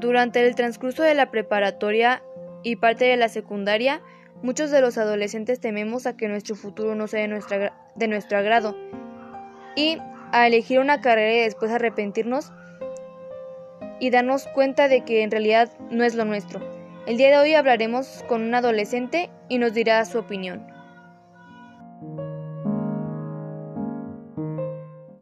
Durante el transcurso de la preparatoria y parte de la secundaria, muchos de los adolescentes tememos a que nuestro futuro no sea de, nuestra, de nuestro agrado y a elegir una carrera y después arrepentirnos y darnos cuenta de que en realidad no es lo nuestro. El día de hoy hablaremos con un adolescente y nos dirá su opinión.